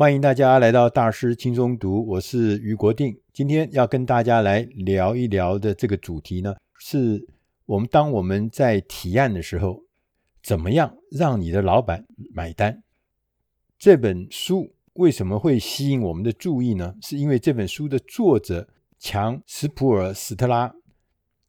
欢迎大家来到大师轻松读，我是余国定。今天要跟大家来聊一聊的这个主题呢，是我们当我们在提案的时候，怎么样让你的老板买单？这本书为什么会吸引我们的注意呢？是因为这本书的作者强·斯普尔斯特拉，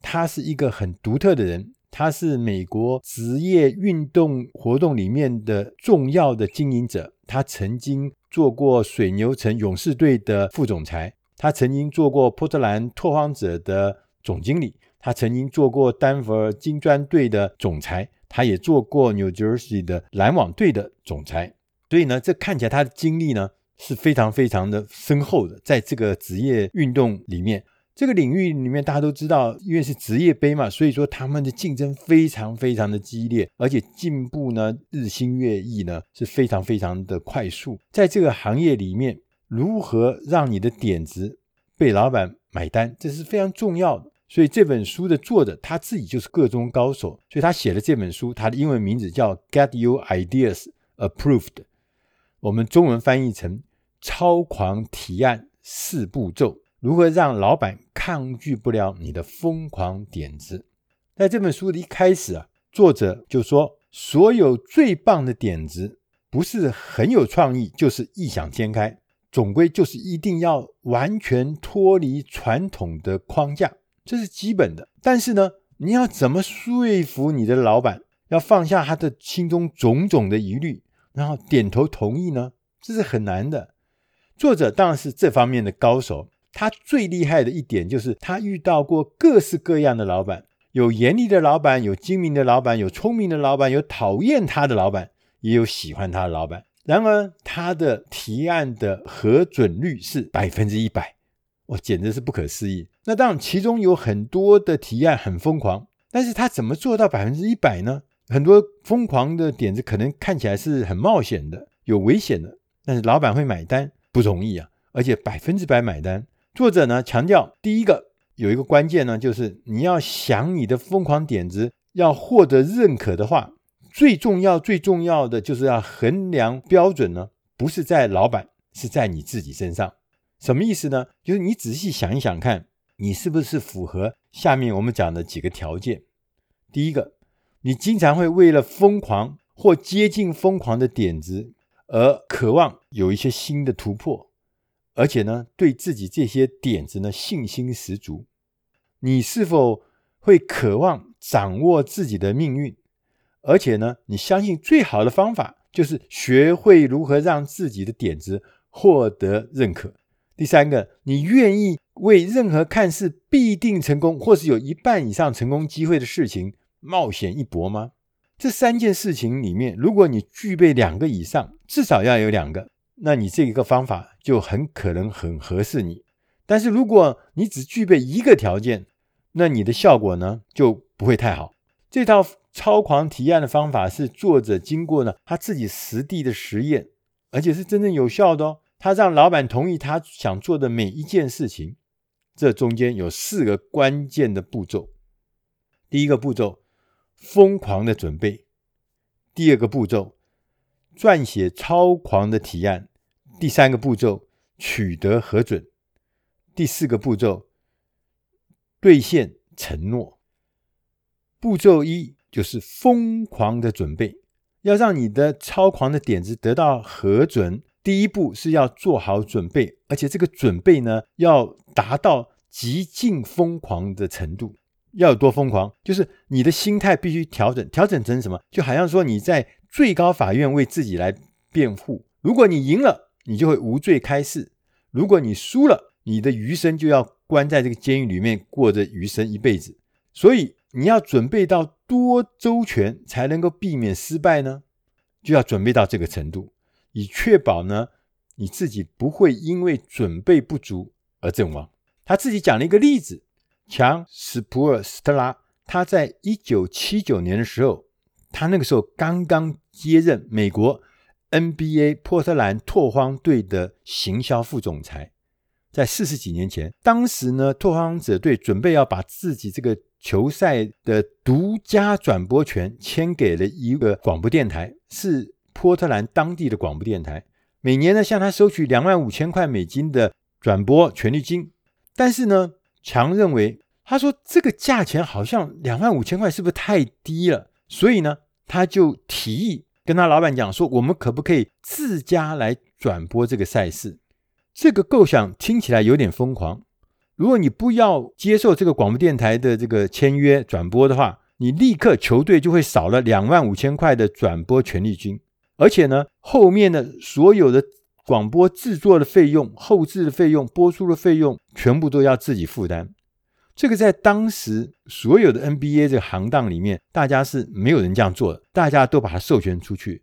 他是一个很独特的人，他是美国职业运动活动里面的重要的经营者，他曾经。做过水牛城勇士队的副总裁，他曾经做过波特兰拓荒者的总经理，他曾经做过丹佛金砖队的总裁，他也做过 New Jersey 的篮网队的总裁。所以呢，这看起来他的经历呢是非常非常的深厚的，在这个职业运动里面。这个领域里面，大家都知道，因为是职业杯嘛，所以说他们的竞争非常非常的激烈，而且进步呢日新月异呢，是非常非常的快速。在这个行业里面，如何让你的点子被老板买单，这是非常重要的。所以这本书的作者他自己就是个中高手，所以他写了这本书，他的英文名字叫《Get Your Ideas Approved》，我们中文翻译成《超狂提案四步骤》。如何让老板抗拒不了你的疯狂点子？在这本书的一开始啊，作者就说，所有最棒的点子不是很有创意，就是异想天开，总归就是一定要完全脱离传统的框架，这是基本的。但是呢，你要怎么说服你的老板，要放下他的心中种种的疑虑，然后点头同意呢？这是很难的。作者当然是这方面的高手。他最厉害的一点就是，他遇到过各式各样的老板，有严厉的老板，有精明的老板，有聪明的老板，有讨厌他的老板，也有喜欢他的老板。然而，他的提案的核准率是百分之一百，我简直是不可思议。那当然，其中有很多的提案很疯狂，但是他怎么做到百分之一百呢？很多疯狂的点子可能看起来是很冒险的、有危险的，但是老板会买单不容易啊，而且百分之百买单。作者呢强调，第一个有一个关键呢，就是你要想你的疯狂点子要获得认可的话，最重要最重要的就是要衡量标准呢，不是在老板，是在你自己身上。什么意思呢？就是你仔细想一想看，你是不是符合下面我们讲的几个条件。第一个，你经常会为了疯狂或接近疯狂的点子而渴望有一些新的突破。而且呢，对自己这些点子呢，信心十足。你是否会渴望掌握自己的命运？而且呢，你相信最好的方法就是学会如何让自己的点子获得认可。第三个，你愿意为任何看似必定成功，或是有一半以上成功机会的事情冒险一搏吗？这三件事情里面，如果你具备两个以上，至少要有两个。那你这一个方法就很可能很合适你，但是如果你只具备一个条件，那你的效果呢就不会太好。这套超狂提案的方法是作者经过呢他自己实地的实验，而且是真正有效的哦。他让老板同意他想做的每一件事情，这中间有四个关键的步骤。第一个步骤，疯狂的准备；第二个步骤，撰写超狂的提案。第三个步骤，取得核准；第四个步骤，兑现承诺。步骤一就是疯狂的准备，要让你的超狂的点子得到核准，第一步是要做好准备，而且这个准备呢，要达到极尽疯狂的程度。要有多疯狂？就是你的心态必须调整，调整成什么？就好像说你在最高法院为自己来辩护，如果你赢了。你就会无罪开释。如果你输了，你的余生就要关在这个监狱里面，过着余生一辈子。所以你要准备到多周全才能够避免失败呢？就要准备到这个程度，以确保呢你自己不会因为准备不足而阵亡。他自己讲了一个例子：强史普尔斯特拉，他在一九七九年的时候，他那个时候刚刚接任美国。NBA 波特兰拓荒队的行销副总裁，在四十几年前，当时呢，拓荒者队准备要把自己这个球赛的独家转播权签给了一个广播电台，是波特兰当地的广播电台。每年呢向他收取两万五千块美金的转播权利金。但是呢，强认为他说这个价钱好像两万五千块是不是太低了？所以呢，他就提议跟他老板讲说，我们可不可以自家来转播这个赛事？这个构想听起来有点疯狂。如果你不要接受这个广播电台的这个签约转播的话，你立刻球队就会少了两万五千块的转播权利金，而且呢，后面的所有的广播制作的费用、后制的费用、播出的费用，全部都要自己负担。这个在当时所有的 NBA 这个行当里面，大家是没有人这样做的，大家都把它授权出去，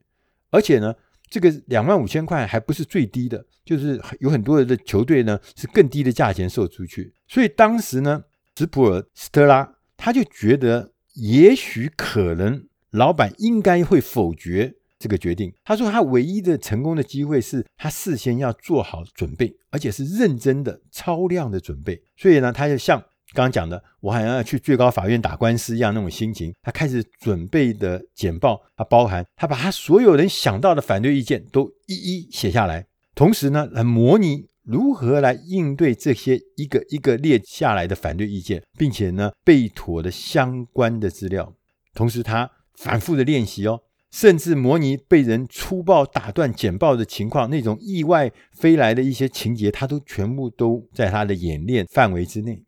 而且呢。这个两万五千块还不是最低的，就是有很多的球队呢是更低的价钱售出去。所以当时呢，斯普尔斯特拉他就觉得，也许可能老板应该会否决这个决定。他说他唯一的成功的机会是他事先要做好准备，而且是认真的、超量的准备。所以呢，他就向。刚刚讲的，我好像要去最高法院打官司一样那种心情。他开始准备的简报，他包含他把他所有人想到的反对意见都一一写下来，同时呢，来模拟如何来应对这些一个一个列下来的反对意见，并且呢，备妥的相关的资料。同时，他反复的练习哦，甚至模拟被人粗暴打断简报的情况，那种意外飞来的一些情节，他都全部都在他的演练范围之内。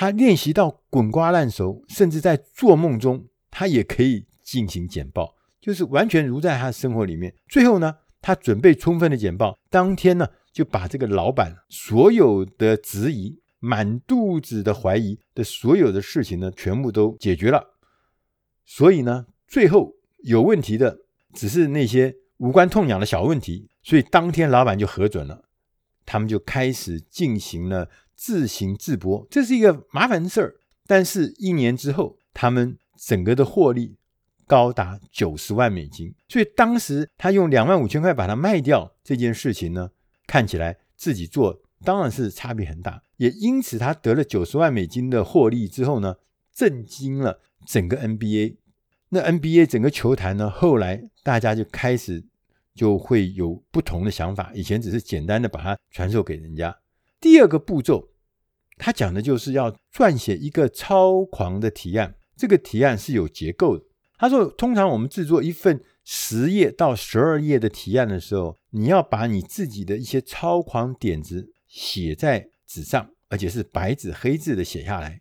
他练习到滚瓜烂熟，甚至在做梦中，他也可以进行简报，就是完全如在他的生活里面。最后呢，他准备充分的简报，当天呢就把这个老板所有的质疑、满肚子的怀疑的所有的事情呢，全部都解决了。所以呢，最后有问题的只是那些无关痛痒的小问题，所以当天老板就核准了，他们就开始进行了。自行自播，这是一个麻烦事儿。但是，一年之后，他们整个的获利高达九十万美金。所以，当时他用两万五千块把它卖掉这件事情呢，看起来自己做当然是差别很大。也因此，他得了九十万美金的获利之后呢，震惊了整个 NBA。那 NBA 整个球坛呢，后来大家就开始就会有不同的想法。以前只是简单的把它传授给人家。第二个步骤，他讲的就是要撰写一个超狂的提案。这个提案是有结构的。他说，通常我们制作一份十页到十二页的提案的时候，你要把你自己的一些超狂点子写在纸上，而且是白纸黑字的写下来。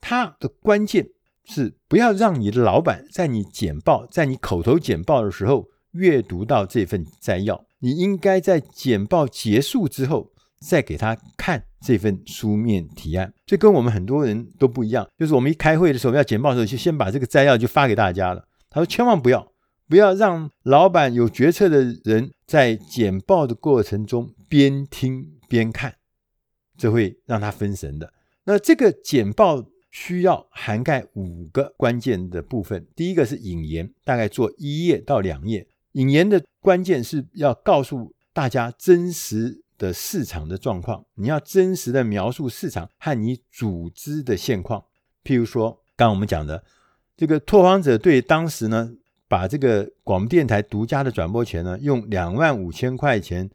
它的关键是不要让你的老板在你简报、在你口头简报的时候阅读到这份摘要。你应该在简报结束之后。再给他看这份书面提案，这跟我们很多人都不一样。就是我们一开会的时候要简报的时候，就先把这个摘要就发给大家了。他说：“千万不要，不要让老板有决策的人在简报的过程中边听边看，这会让他分神的。”那这个简报需要涵盖五个关键的部分。第一个是引言，大概做一页到两页。引言的关键是要告诉大家真实。的市场的状况，你要真实的描述市场和你组织的现况。譬如说，刚刚我们讲的这个拓荒者队当时呢，把这个广播电台独家的转播权呢，用两万五千块钱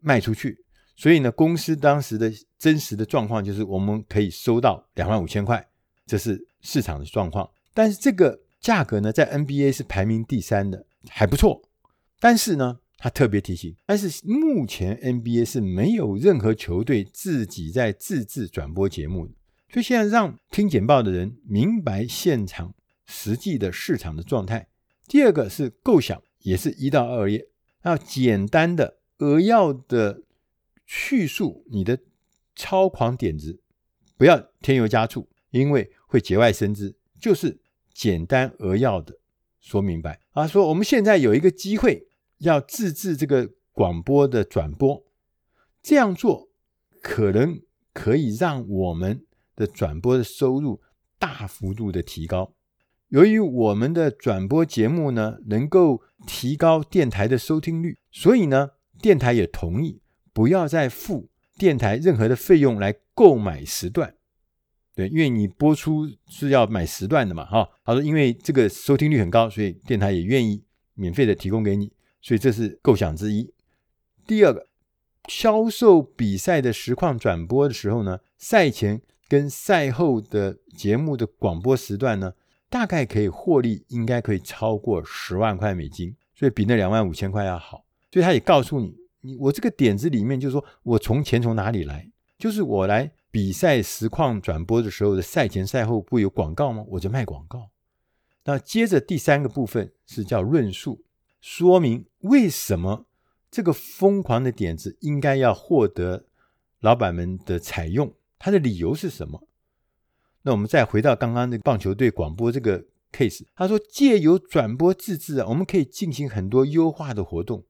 卖出去。所以呢，公司当时的真实的状况就是，我们可以收到两万五千块，这是市场的状况。但是这个价格呢，在 NBA 是排名第三的，还不错。但是呢，他特别提醒，但是目前 NBA 是没有任何球队自己在自制转播节目的，所以现在让听简报的人明白现场实际的市场的状态。第二个是构想，也是一到二页，要简单的扼要的叙述你的超狂点子，不要添油加醋，因为会节外生枝，就是简单扼要的说明白。啊，说我们现在有一个机会。要自制这个广播的转播，这样做可能可以让我们的转播的收入大幅度的提高。由于我们的转播节目呢，能够提高电台的收听率，所以呢，电台也同意不要再付电台任何的费用来购买时段。对，因为你播出是要买时段的嘛，哈。他说，因为这个收听率很高，所以电台也愿意免费的提供给你。所以这是构想之一。第二个，销售比赛的实况转播的时候呢，赛前跟赛后的节目的广播时段呢，大概可以获利，应该可以超过十万块美金，所以比那两万五千块要好。所以他也告诉你，你我这个点子里面就是说我从钱从哪里来，就是我来比赛实况转播的时候的赛前赛后不有广告吗？我就卖广告。那接着第三个部分是叫论述，说明为什么这个疯狂的点子应该要获得老板们的采用，他的理由是什么？那我们再回到刚刚那个棒球队广播这个 case，他说借由转播自制啊，我们可以进行很多优化的活动，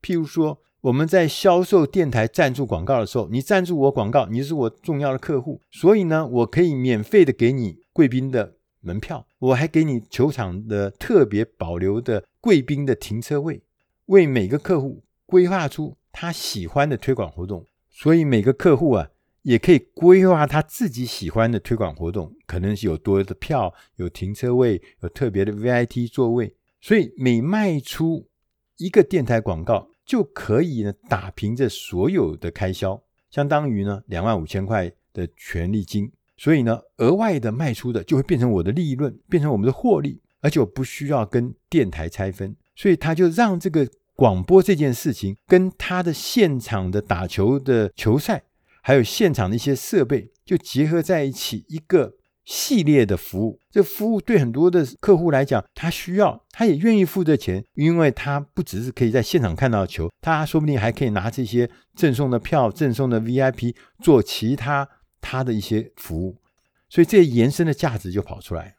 譬如说我们在销售电台赞助广告的时候，你赞助我广告，你是我重要的客户，所以呢，我可以免费的给你贵宾的。门票，我还给你球场的特别保留的贵宾的停车位，为每个客户规划出他喜欢的推广活动。所以每个客户啊，也可以规划他自己喜欢的推广活动，可能是有多的票，有停车位，有特别的 VIP 座位。所以每卖出一个电台广告，就可以呢打平这所有的开销，相当于呢两万五千块的权利金。所以呢，额外的卖出的就会变成我的利润，变成我们的获利，而且我不需要跟电台拆分。所以他就让这个广播这件事情跟他的现场的打球的球赛，还有现场的一些设备，就结合在一起一个系列的服务。这服务对很多的客户来讲，他需要，他也愿意付这钱，因为他不只是可以在现场看到球，他说不定还可以拿这些赠送的票、赠送的 VIP 做其他。他的一些服务，所以这延伸的价值就跑出来。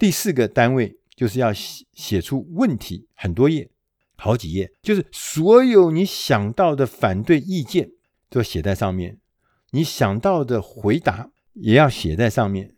第四个单位就是要写写出问题，很多页，好几页，就是所有你想到的反对意见都写在上面，你想到的回答也要写在上面。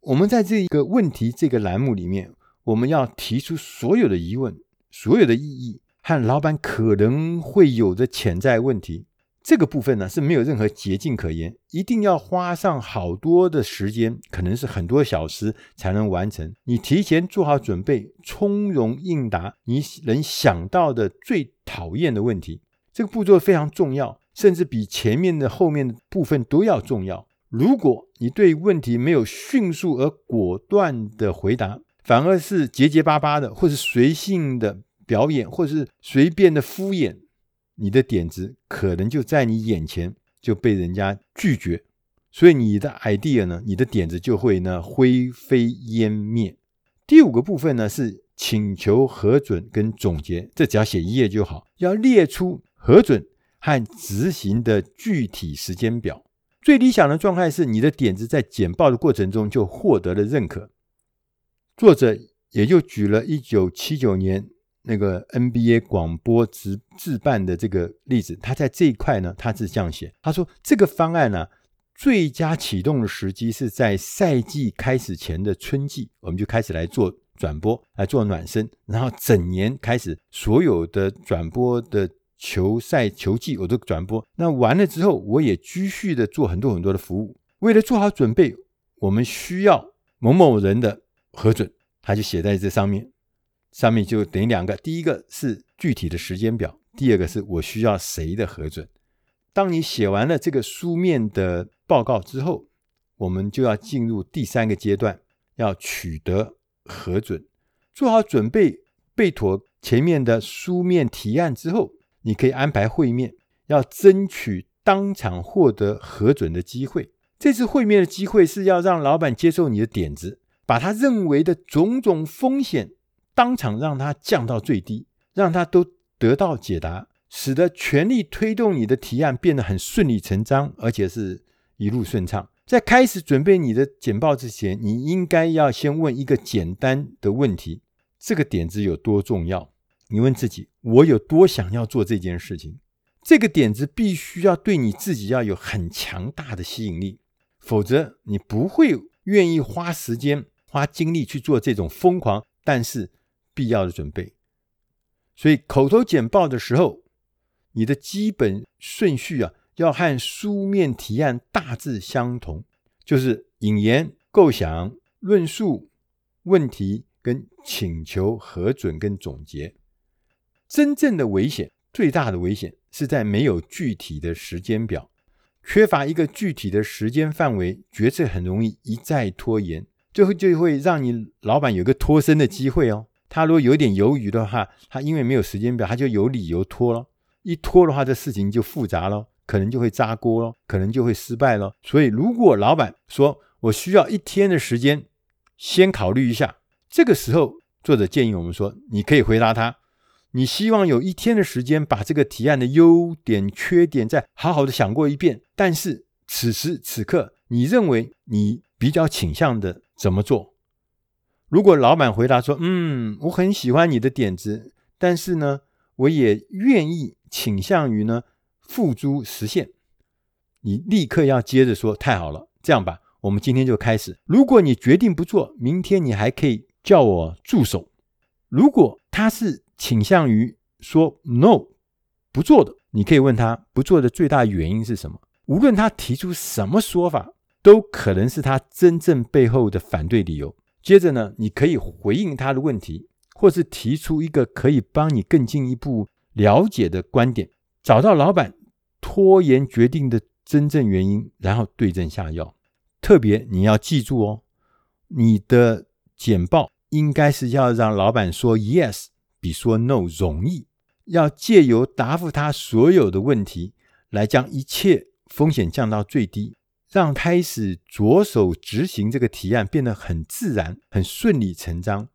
我们在这一个问题这个栏目里面，我们要提出所有的疑问、所有的异议和老板可能会有的潜在问题。这个部分呢，是没有任何捷径可言，一定要花上好多的时间，可能是很多小时才能完成。你提前做好准备，从容应答你能想到的最讨厌的问题。这个步骤非常重要，甚至比前面的后面的部分都要重要。如果你对问题没有迅速而果断的回答，反而是结结巴巴的，或是随性的表演，或是随便的敷衍。你的点子可能就在你眼前就被人家拒绝，所以你的 idea 呢，你的点子就会呢灰飞烟灭。第五个部分呢是请求核准跟总结，这只要写一页就好，要列出核准和执行的具体时间表。最理想的状态是你的点子在简报的过程中就获得了认可。作者也就举了一九七九年。那个 NBA 广播直自办的这个例子，他在这一块呢，他是这样写：他说这个方案呢、最佳启动的时机是在赛季开始前的春季，我们就开始来做转播，来做暖身，然后整年开始所有的转播的球赛球季我都转播。那完了之后，我也继续的做很多很多的服务。为了做好准备，我们需要某某人的核准，他就写在这上面。上面就等于两个，第一个是具体的时间表，第二个是我需要谁的核准。当你写完了这个书面的报告之后，我们就要进入第三个阶段，要取得核准。做好准备，备妥前面的书面提案之后，你可以安排会面，要争取当场获得核准的机会。这次会面的机会是要让老板接受你的点子，把他认为的种种风险。当场让他降到最低，让他都得到解答，使得全力推动你的提案变得很顺理成章，而且是一路顺畅。在开始准备你的简报之前，你应该要先问一个简单的问题：这个点子有多重要？你问自己，我有多想要做这件事情？这个点子必须要对你自己要有很强大的吸引力，否则你不会愿意花时间、花精力去做这种疯狂，但是。必要的准备，所以口头简报的时候，你的基本顺序啊，要和书面提案大致相同，就是引言、构想、论述、问题跟请求核准跟总结。真正的危险最大的危险是在没有具体的时间表，缺乏一个具体的时间范围，决策很容易一再拖延，最后就会让你老板有个脱身的机会哦。他如果有点犹豫的话，他因为没有时间表，他就有理由拖了。一拖的话，这事情就复杂了，可能就会炸锅了，可能就会失败了。所以，如果老板说我需要一天的时间，先考虑一下，这个时候，作者建议我们说，你可以回答他，你希望有一天的时间把这个提案的优点、缺点再好好的想过一遍。但是此时此刻，你认为你比较倾向的怎么做？如果老板回答说：“嗯，我很喜欢你的点子，但是呢，我也愿意倾向于呢付诸实现。”你立刻要接着说：“太好了，这样吧，我们今天就开始。如果你决定不做，明天你还可以叫我助手。如果他是倾向于说 ‘no’，不做的，你可以问他不做的最大原因是什么。无论他提出什么说法，都可能是他真正背后的反对理由。”接着呢，你可以回应他的问题，或是提出一个可以帮你更进一步了解的观点，找到老板拖延决定的真正原因，然后对症下药。特别你要记住哦，你的简报应该是要让老板说 yes 比说 no 容易，要借由答复他所有的问题，来将一切风险降到最低。让开始着手执行这个提案变得很自然、很顺理成章，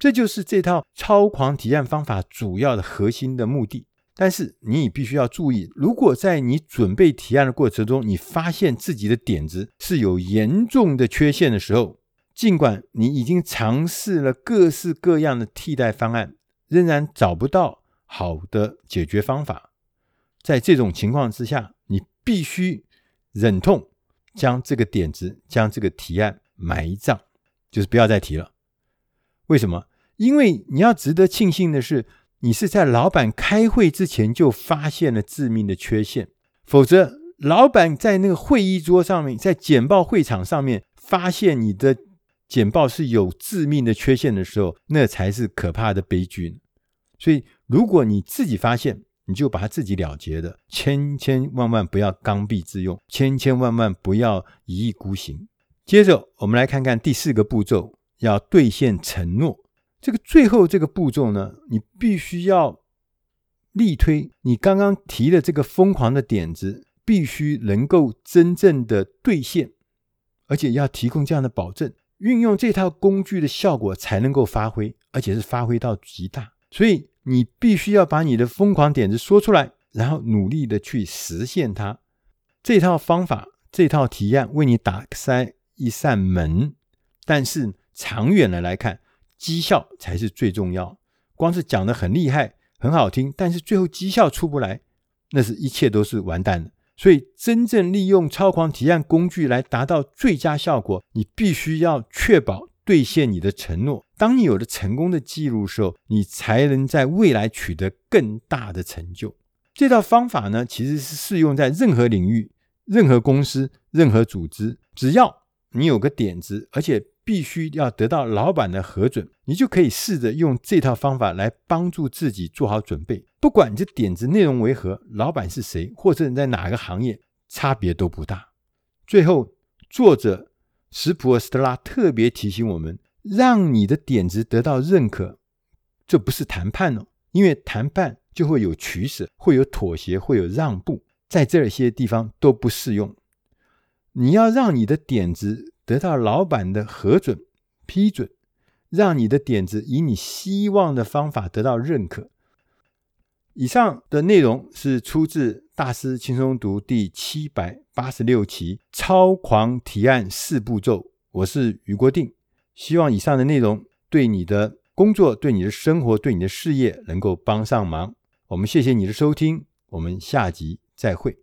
这就是这套超狂提案方法主要的核心的目的。但是你必须要注意，如果在你准备提案的过程中，你发现自己的点子是有严重的缺陷的时候，尽管你已经尝试了各式各样的替代方案，仍然找不到好的解决方法，在这种情况之下，你必须忍痛。将这个点子、将这个提案埋葬，就是不要再提了。为什么？因为你要值得庆幸的是，你是在老板开会之前就发现了致命的缺陷。否则，老板在那个会议桌上面，在简报会场上面发现你的简报是有致命的缺陷的时候，那才是可怕的悲剧。所以，如果你自己发现，你就把它自己了结的，千千万万不要刚愎自用，千千万万不要一意孤行。接着，我们来看看第四个步骤，要兑现承诺。这个最后这个步骤呢，你必须要力推你刚刚提的这个疯狂的点子，必须能够真正的兑现，而且要提供这样的保证，运用这套工具的效果才能够发挥，而且是发挥到极大。所以。你必须要把你的疯狂点子说出来，然后努力的去实现它。这套方法，这套提案为你打开一扇门，但是长远的来看，绩效才是最重要。光是讲得很厉害、很好听，但是最后绩效出不来，那是一切都是完蛋的。所以，真正利用超狂提案工具来达到最佳效果，你必须要确保。兑现你的承诺。当你有了成功的记录的时候，你才能在未来取得更大的成就。这套方法呢，其实是适用在任何领域、任何公司、任何组织。只要你有个点子，而且必须要得到老板的核准，你就可以试着用这套方法来帮助自己做好准备。不管这点子内容为何，老板是谁，或者你在哪个行业，差别都不大。最后，作者。史普尔斯特拉特别提醒我们：让你的点子得到认可，这不是谈判哦，因为谈判就会有取舍，会有妥协，会有让步，在这些地方都不适用。你要让你的点子得到老板的核准、批准，让你的点子以你希望的方法得到认可。以上的内容是出自《大师轻松读》第七百八十六期《超狂提案四步骤》。我是余国定，希望以上的内容对你的工作、对你的生活、对你的事业能够帮上忙。我们谢谢你的收听，我们下集再会。